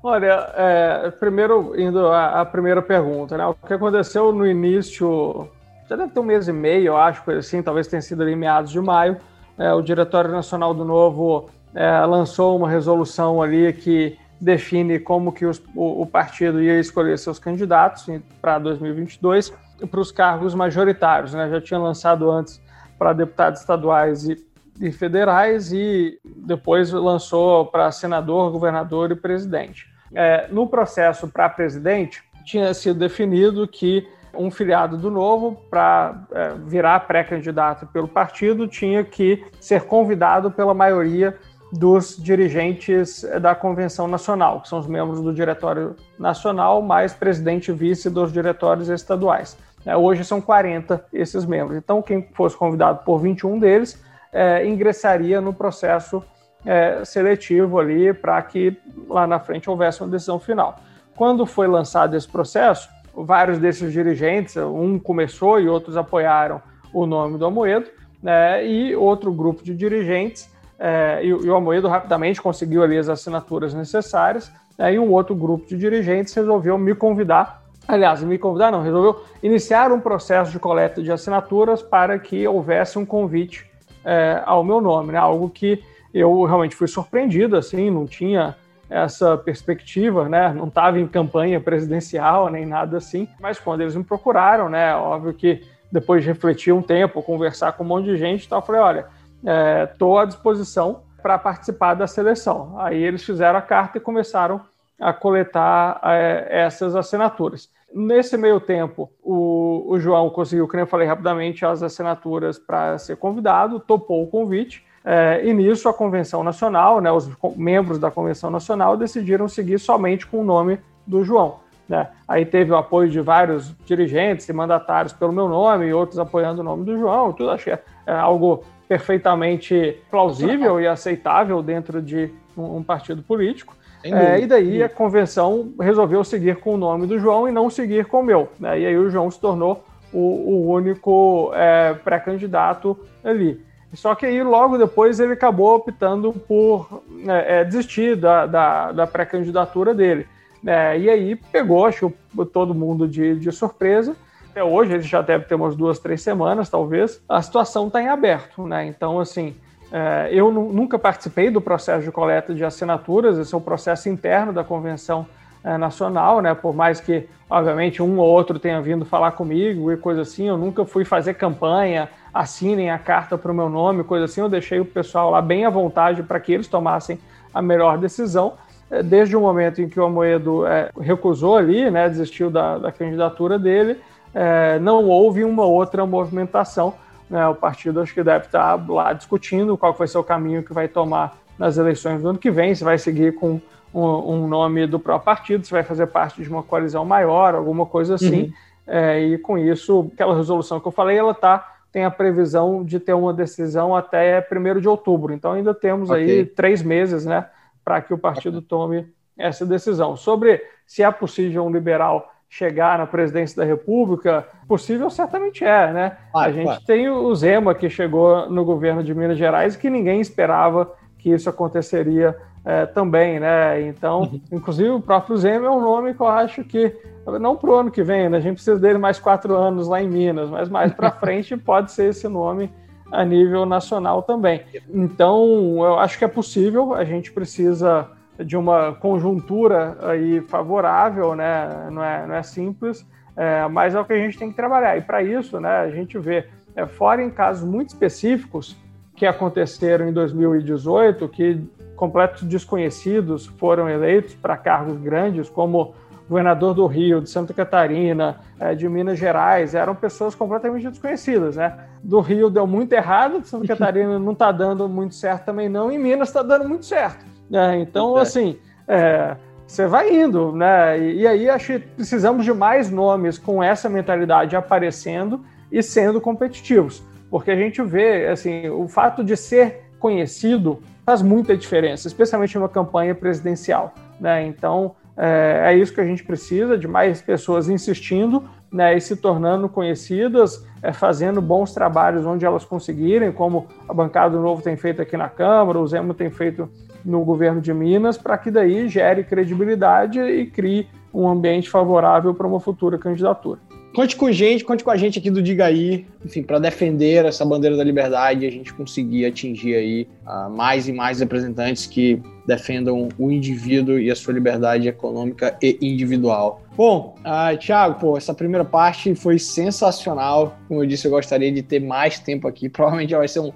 Olha, é, primeiro, indo à, à, primeira pergunta, né? O que aconteceu no início, já deve ter um mês e meio, eu acho, assim, talvez tenha sido ali meados de maio, é, o Diretório Nacional do Novo é, lançou uma resolução ali que define como que os, o, o, partido ia escolher seus candidatos para 2022 para os cargos majoritários, né? Já tinha lançado antes para deputados estaduais e e federais e depois lançou para senador, governador e presidente. É, no processo para presidente, tinha sido definido que um filiado do Novo, para é, virar pré-candidato pelo partido, tinha que ser convidado pela maioria dos dirigentes da Convenção Nacional, que são os membros do Diretório Nacional, mais presidente e vice dos diretórios estaduais. É, hoje são 40 esses membros. Então, quem fosse convidado por 21 deles é, ingressaria no processo é, seletivo ali para que lá na frente houvesse uma decisão final. Quando foi lançado esse processo, vários desses dirigentes, um começou e outros apoiaram o nome do Amoedo, né, e outro grupo de dirigentes, é, e, e, o Amoedo rapidamente conseguiu ali as assinaturas necessárias, né, e um outro grupo de dirigentes resolveu me convidar, aliás, me convidar não, resolveu iniciar um processo de coleta de assinaturas para que houvesse um convite é, ao meu nome, né? Algo que eu realmente fui surpreendido, assim, não tinha essa perspectiva, né? Não estava em campanha presidencial nem nada assim, mas quando eles me procuraram, né? Óbvio que depois de refletir um tempo, conversar com um monte de gente, tal, eu falei, olha, estou é, à disposição para participar da seleção. Aí eles fizeram a carta e começaram a coletar é, essas assinaturas. Nesse meio tempo, o, o João conseguiu, como eu falei rapidamente, as assinaturas para ser convidado, topou o convite. É, e nisso a Convenção Nacional, né, os membros da Convenção Nacional decidiram seguir somente com o nome do João. Né? Aí teve o apoio de vários dirigentes e mandatários pelo meu nome e outros apoiando o nome do João. Tudo achei é algo perfeitamente plausível e aceitável dentro de um, um partido político. É, e daí a convenção resolveu seguir com o nome do João e não seguir com o meu. Né? E aí o João se tornou o, o único é, pré-candidato ali. Só que aí logo depois ele acabou optando por é, é desistir da, da, da pré-candidatura dele. É, e aí pegou, acho todo mundo de, de surpresa. Até hoje, ele já deve ter umas duas, três semanas, talvez. A situação está em aberto, né? Então, assim, eu nunca participei do processo de coleta de assinaturas, esse é o processo interno da Convenção é, Nacional, né? Por mais que, obviamente, um ou outro tenha vindo falar comigo e coisa assim, eu nunca fui fazer campanha, assinem a carta para o meu nome, coisa assim, eu deixei o pessoal lá bem à vontade para que eles tomassem a melhor decisão. É, desde o momento em que o Amoedo é, recusou ali, né, desistiu da, da candidatura dele, é, não houve uma outra movimentação né, o partido acho que deve estar lá discutindo qual vai ser o caminho que vai tomar nas eleições do ano que vem, se vai seguir com um, um nome do próprio partido, se vai fazer parte de uma coalizão maior, alguma coisa assim. Uhum. É, e com isso, aquela resolução que eu falei, ela tá, tem a previsão de ter uma decisão até 1 de outubro. Então ainda temos okay. aí três meses né, para que o partido tome essa decisão. Sobre se é possível um liberal chegar na presidência da República, possível certamente é, né? Ah, a gente claro. tem o Zema que chegou no governo de Minas Gerais e que ninguém esperava que isso aconteceria é, também, né? Então, uhum. inclusive o próprio Zema é um nome que eu acho que não para o ano que vem, né? A gente precisa dele mais quatro anos lá em Minas, mas mais para frente pode ser esse nome a nível nacional também. Então, eu acho que é possível. A gente precisa de uma conjuntura aí favorável, né? Não é, não é simples, é, mas é o que a gente tem que trabalhar. E para isso, né, a gente vê, é, fora em casos muito específicos que aconteceram em 2018, que completos desconhecidos foram eleitos para cargos grandes, como governador do Rio, de Santa Catarina, é, de Minas Gerais, eram pessoas completamente desconhecidas, né? Do Rio deu muito errado, de Santa Catarina não está dando muito certo também não, e Minas está dando muito certo. Né? Então, assim, é, você vai indo, né? E, e, aí acho que precisamos de mais nomes com essa mentalidade aparecendo e sendo competitivos, porque a gente vê, assim, o fato de ser conhecido faz muita diferença, especialmente numa campanha presidencial, né? Então é, é isso que a gente precisa de mais pessoas insistindo, né? E se tornando conhecidas, é, fazendo bons trabalhos onde elas conseguirem, como a bancada do Novo tem feito aqui na Câmara, o Zemo tem feito no governo de Minas, para que daí gere credibilidade e crie um ambiente favorável para uma futura candidatura. Conte com gente, conte com a gente aqui do Diga Aí, enfim, para defender essa bandeira da liberdade e a gente conseguir atingir aí uh, mais e mais representantes que defendam o indivíduo e a sua liberdade econômica e individual. Bom, uh, Thiago, pô, essa primeira parte foi sensacional. Como eu disse, eu gostaria de ter mais tempo aqui. Provavelmente vai ser um,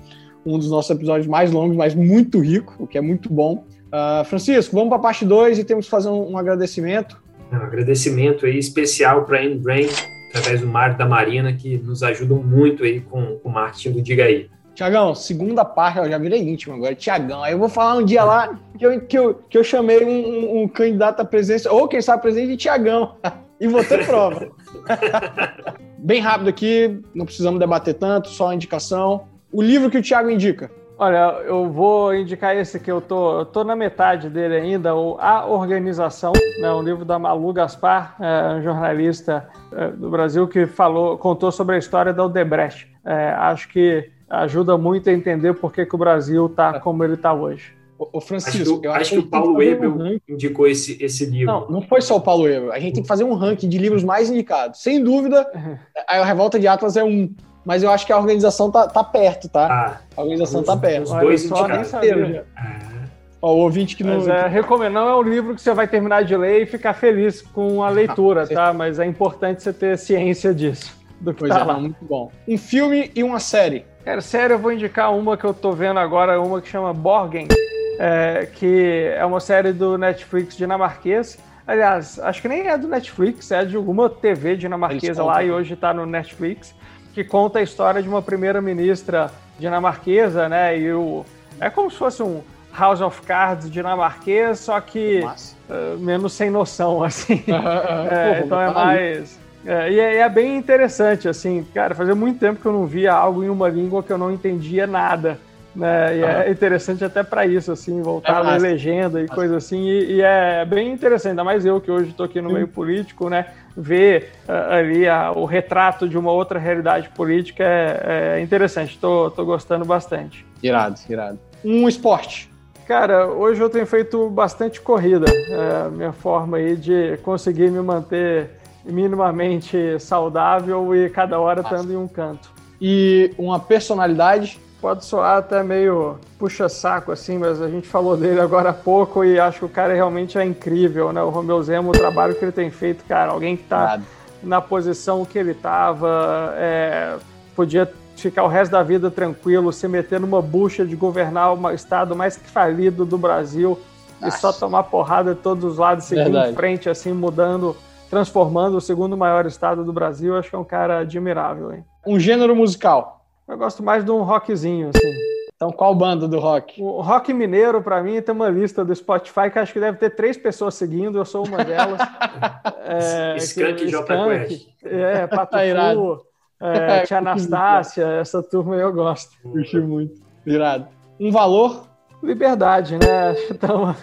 um dos nossos episódios mais longos, mas muito rico, o que é muito bom. Uh, Francisco, vamos para a parte 2 e temos que fazer um, um agradecimento. Um agradecimento aí especial para a Endbrain através do Mário da Marina, que nos ajudam muito aí com, com o marketing do Diga Aí. Tiagão, segunda parte, eu já virei íntimo agora, Tiagão. Aí eu vou falar um dia lá que eu, que eu, que eu chamei um, um, candidato à presidência, ou quem sabe presidente de Tiagão. e vou ter prova. Bem rápido aqui, não precisamos debater tanto, só indicação. O livro que o Thiago indica. Olha, eu vou indicar esse que eu tô, eu tô na metade dele ainda, o A Organização, né, um livro da Malu Gaspar, é, um jornalista é, do Brasil que falou, contou sobre a história da Odebrecht. É, acho que ajuda muito a entender por que, que o Brasil está como ele está hoje. O Francisco, acho que, eu acho que, que o Paulo Ebel um indicou esse, esse livro. Não, não foi só o Paulo Ebel. A gente tem que fazer um ranking de livros mais indicados. Sem dúvida, a Revolta de Atlas é um mas eu acho que a organização tá, tá perto, tá? Ah, a organização os, tá perto. Os dois só nem sabia. Ó, o ouvinte que não. Mas é, recomendo, não é um livro que você vai terminar de ler e ficar feliz com a leitura, ah, tá? Mas é importante você ter ciência disso. Do que pois tá é, lá. muito bom. Um filme e uma série. Cara, sério, eu vou indicar uma que eu tô vendo agora, uma que chama Borgen, é, que é uma série do Netflix dinamarquês. Aliás, acho que nem é do Netflix, é de alguma TV dinamarquesa lá e hoje tá no Netflix que conta a história de uma primeira-ministra dinamarquesa, né? E o, é como se fosse um House of Cards dinamarquês, só que uh, menos sem noção, assim. é, então é mais. É, e é, é, bem interessante, assim, cara, fazia muito tempo que eu não via algo em uma língua que eu não entendia nada. Né? E é interessante até para isso, assim, voltar é a ler legenda e coisa assim. E, e, é bem interessante, ainda mais eu que hoje estou aqui no meio político, né? Ver uh, ali o retrato de uma outra realidade política é, é interessante. Estou gostando bastante. Irado, irado. Um esporte. Cara, hoje eu tenho feito bastante corrida. É a minha forma aí de conseguir me manter minimamente saudável e cada hora estando em um canto. E uma personalidade pode soar até meio puxa-saco, assim, mas a gente falou dele agora há pouco e acho que o cara realmente é incrível, né? O Romeu Zemo, o trabalho que ele tem feito, cara, alguém que tá na posição que ele tava, é, podia ficar o resto da vida tranquilo, se meter numa bucha de governar o estado mais falido do Brasil Nossa. e só tomar porrada de todos os lados, seguir Verdade. em frente, assim, mudando, transformando o segundo maior estado do Brasil, acho que é um cara admirável, hein? Um gênero musical eu gosto mais de um rockzinho, assim. Então, qual banda do rock? O rock mineiro, para mim, tem uma lista do Spotify que acho que deve ter três pessoas seguindo, eu sou uma delas. é, Skank e J Quest. É, Pato tá Fu, é, Tia Anastácia, essa turma eu gosto. Curti muito. Irado. Um valor? Liberdade, né? Então,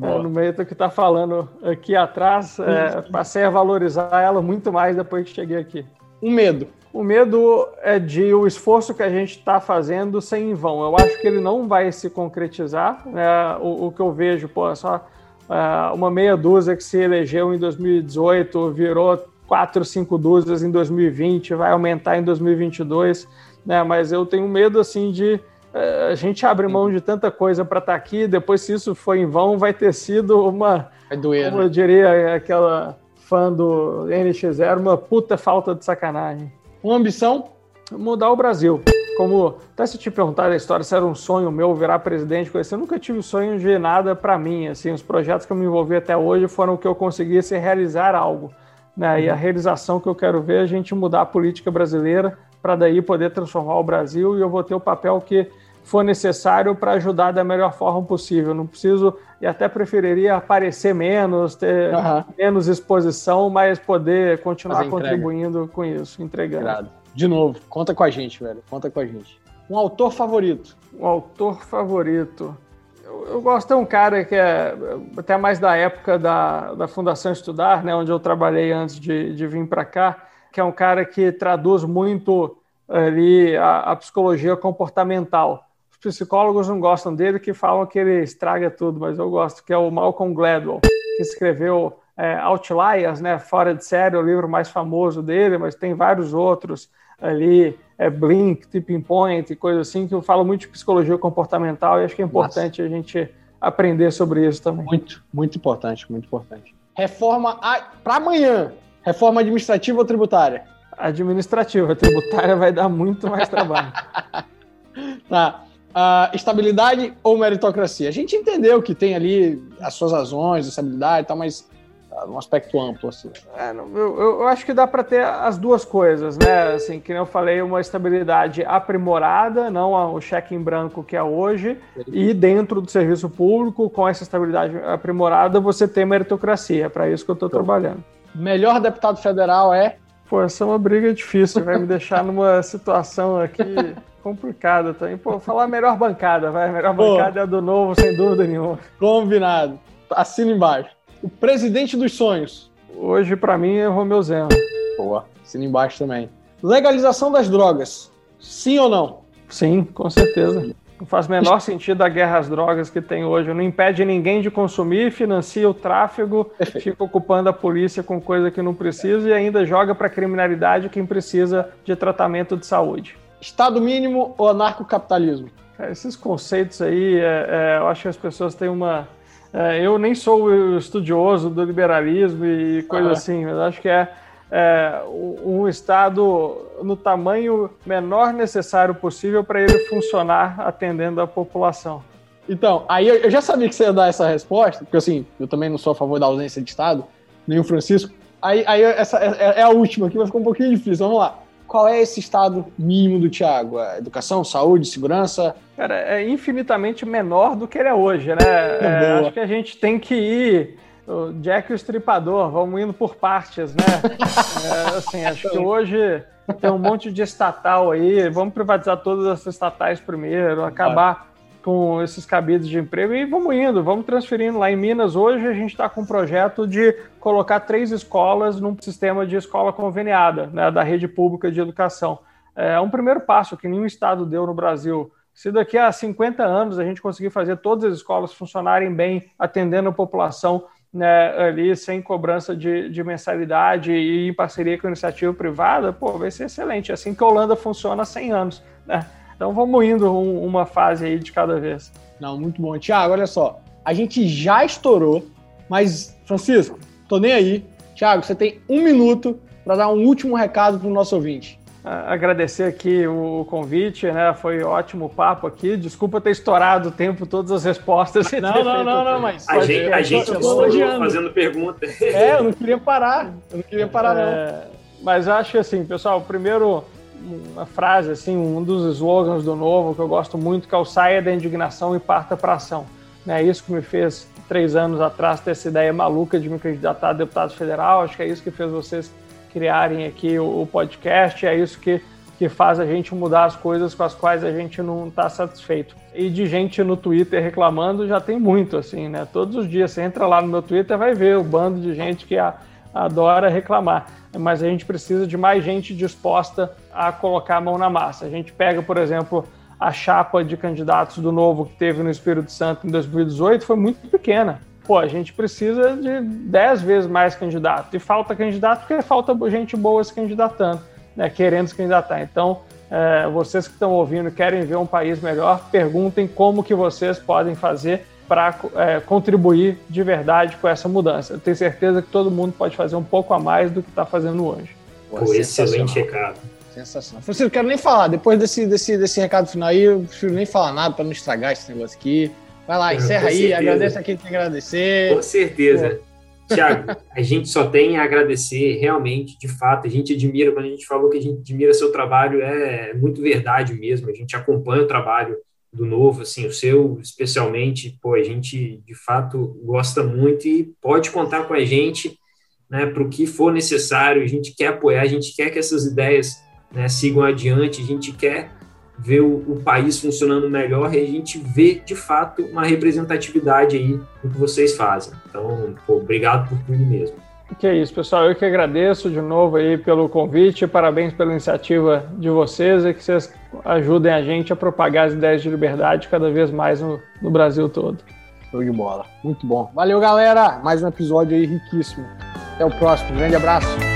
é, no meio do que está falando aqui atrás, é, passei a valorizar ela muito mais depois que cheguei aqui. Um medo. O medo é de o esforço que a gente está fazendo ser em vão. Eu acho que ele não vai se concretizar. Né? O, o, que eu vejo, pô, é só é, uma meia dúzia que se elegeu em 2018 virou quatro, cinco dúzias em 2020, vai aumentar em 2022. Né? Mas eu tenho medo assim de é, a gente abre mão de tanta coisa para estar tá aqui, depois se isso foi em vão, vai ter sido uma, vai doer, como né? eu diria, aquela fã do NX0, uma puta falta de sacanagem. Uma ambição? Mudar o Brasil. Como, até se te perguntar a história se era um sonho meu virar presidente, coisa assim, eu nunca tive sonho de nada para mim, assim, os projetos que eu me envolvi até hoje foram o que eu conseguisse realizar algo, né, uhum. e a realização que eu quero ver é a gente mudar a política brasileira para daí poder transformar o Brasil e eu vou ter o papel que for necessário para ajudar da melhor forma possível. Não preciso, e até preferiria aparecer menos, ter uhum. menos exposição, mas poder continuar contribuindo com isso, entregando. De novo, conta com a gente, velho. Conta com a gente. Um autor favorito? Um autor favorito. Eu, eu gosto de um cara que é até mais da época da, da Fundação Estudar, né, onde eu trabalhei antes de, de vir para cá, que é um cara que traduz muito ali a, a psicologia comportamental os psicólogos não gostam dele, que falam que ele estraga tudo, mas eu gosto, que é o Malcolm Gladwell, que escreveu é, Outliers, né, Fora de Série, o livro mais famoso dele, mas tem vários outros ali, é Blink, Tipping Point, coisa assim, que eu falo muito de psicologia comportamental e acho que é importante Nossa. a gente aprender sobre isso também. Muito, muito importante, muito importante. Reforma para amanhã, reforma administrativa ou tributária? Administrativa, tributária vai dar muito mais trabalho. tá uh, estabilidade ou meritocracia? A gente entendeu que tem ali as suas razões, estabilidade e tal, mas uh, um aspecto amplo, assim. É, eu, eu, acho que dá para ter as duas coisas, né? Assim, que eu falei, uma estabilidade aprimorada, não o cheque em branco que é hoje, e dentro do serviço público, com essa estabilidade aprimorada, você tem meritocracia. É para isso que eu estou trabalhando. Melhor deputado federal é? Pô, essa é uma briga difícil, vai me deixar numa situação aqui complicado também. Pô, falar a melhor bancada, vai. A melhor Pô, bancada é a do novo, sem dúvida nenhuma. Combinado. Assina embaixo. O presidente dos sonhos. Hoje, para mim, é Romeu Zema. Boa. Assina embaixo também. Legalização das drogas. Sim ou não? Sim, com certeza. Não faz o menor sentido a guerra às drogas que tem hoje. Não impede ninguém de consumir, financia o tráfego, Perfeito. fica ocupando a polícia com coisa que não precisa e ainda joga para a criminalidade quem precisa de tratamento de saúde. Estado mínimo ou anarcocapitalismo? É, esses conceitos aí, é, é, eu acho que as pessoas têm uma. É, eu nem sou estudioso do liberalismo e coisa assim, mas acho que é, é, um Estado no tamanho menor necessário possível para ele funcionar atendendo a população. Então, aí eu, já sabia que você ia dar essa resposta, porque assim, eu também não sou a favor da ausência de Estado, nem o Francisco. Aí, aí essa é, é a última aqui, vai ficar um pouquinho difícil. Vamos lá. Qual é esse estado mínimo do Tiago? É educação, saúde, segurança? Cara, é infinitamente menor do que ele é hoje, né? É, acho que a gente tem que ir. O Jack e o Estripador, vamos indo por partes, né? é, assim, acho que hoje tem um monte de estatal aí, vamos privatizar todas as estatais primeiro, acabar com esses cabidos de emprego e vamos indo, vamos transferindo. Lá em Minas, hoje, a gente está com um projeto de colocar três escolas num sistema de escola conveniada, né, da rede pública de educação. É um primeiro passo que nenhum estado deu no Brasil. Se daqui a 50 anos a gente conseguir fazer todas as escolas funcionarem bem, atendendo a população né, ali sem cobrança de, de, mensalidade e em parceria com a iniciativa privada, pô, vai ser excelente. É assim que a Holanda funciona há 100 anos, né? Então vamos indo um, uma fase aí de cada vez. Não, muito bom. Tiago, olha só. A gente já estourou, mas, Francisco, tô nem aí. Tiago, você tem um minuto para dar um último recado para o nosso ouvinte. Agradecer aqui o convite, né? Foi ótimo papo aqui. Desculpa ter estourado o tempo, todas as respostas. Não, não, não, não, mas. A gente, a gente estourou fazendo pergunta. É, eu não queria parar. Eu não queria parar, é, não. Mas acho assim, pessoal, primeiro uma frase, assim, um dos slogans do Novo que eu gosto muito, que é o saia da indignação e parta para ação. É isso que me fez, três anos atrás, ter essa ideia maluca de me candidatar a deputado federal. Acho que é isso que fez vocês criarem aqui o, podcast, é isso que que faz a gente mudar as coisas com as quais a gente não está satisfeito. E de gente no Twitter reclamando já tem muito, assim, né? Todos os dias você entra lá no meu Twitter vai ver o bando de gente que a, adora reclamar. Mas a gente precisa de mais gente disposta a colocar a mão na massa. A gente pega, por exemplo, a chapa de candidatos do Novo que teve no Espírito Santo em 2018 foi muito pequena. Pô, a gente precisa de 10 vezes mais candidato. E falta candidato porque falta gente boa se candidatando né, querendo se candidatar. Então, é, vocês que estão ouvindo querem ver um país melhor, perguntem como que vocês podem fazer para é, contribuir de verdade com essa mudança. Eu tenho certeza que todo mundo pode fazer um pouco a mais do que está fazendo hoje. Pô, excelente recado. Sensacional. Francisco, não quero nem falar. Depois desse, desse, desse recado final aí, eu prefiro nem falar nada para não estragar esse negócio aqui. Vai lá, encerra aí, agradece a quem tem que agradecer. Com certeza. Pô. Tiago, a gente só tem a agradecer, realmente, de fato, a gente admira, quando a gente falou que a gente admira seu trabalho, é muito verdade mesmo, a gente acompanha o trabalho do novo, assim, o seu especialmente, pô, a gente de fato gosta muito e pode contar com a gente, né, para o que for necessário, a gente quer apoiar, a gente quer que essas ideias né, sigam adiante, a gente quer ver o, o, país funcionando melhor e a gente vê de fato uma representatividade aí do que vocês fazem. Então, pô, obrigado por tudo mesmo. Que é isso, pessoal. Eu que agradeço de novo aí pelo convite, parabéns pela iniciativa de vocês e que vocês ajudem a gente a propagar as ideias de liberdade cada vez mais no, no Brasil todo. Show de bola. Muito bom. Valeu, galera. Mais um episódio aí riquíssimo. Até o próximo. grande abraço.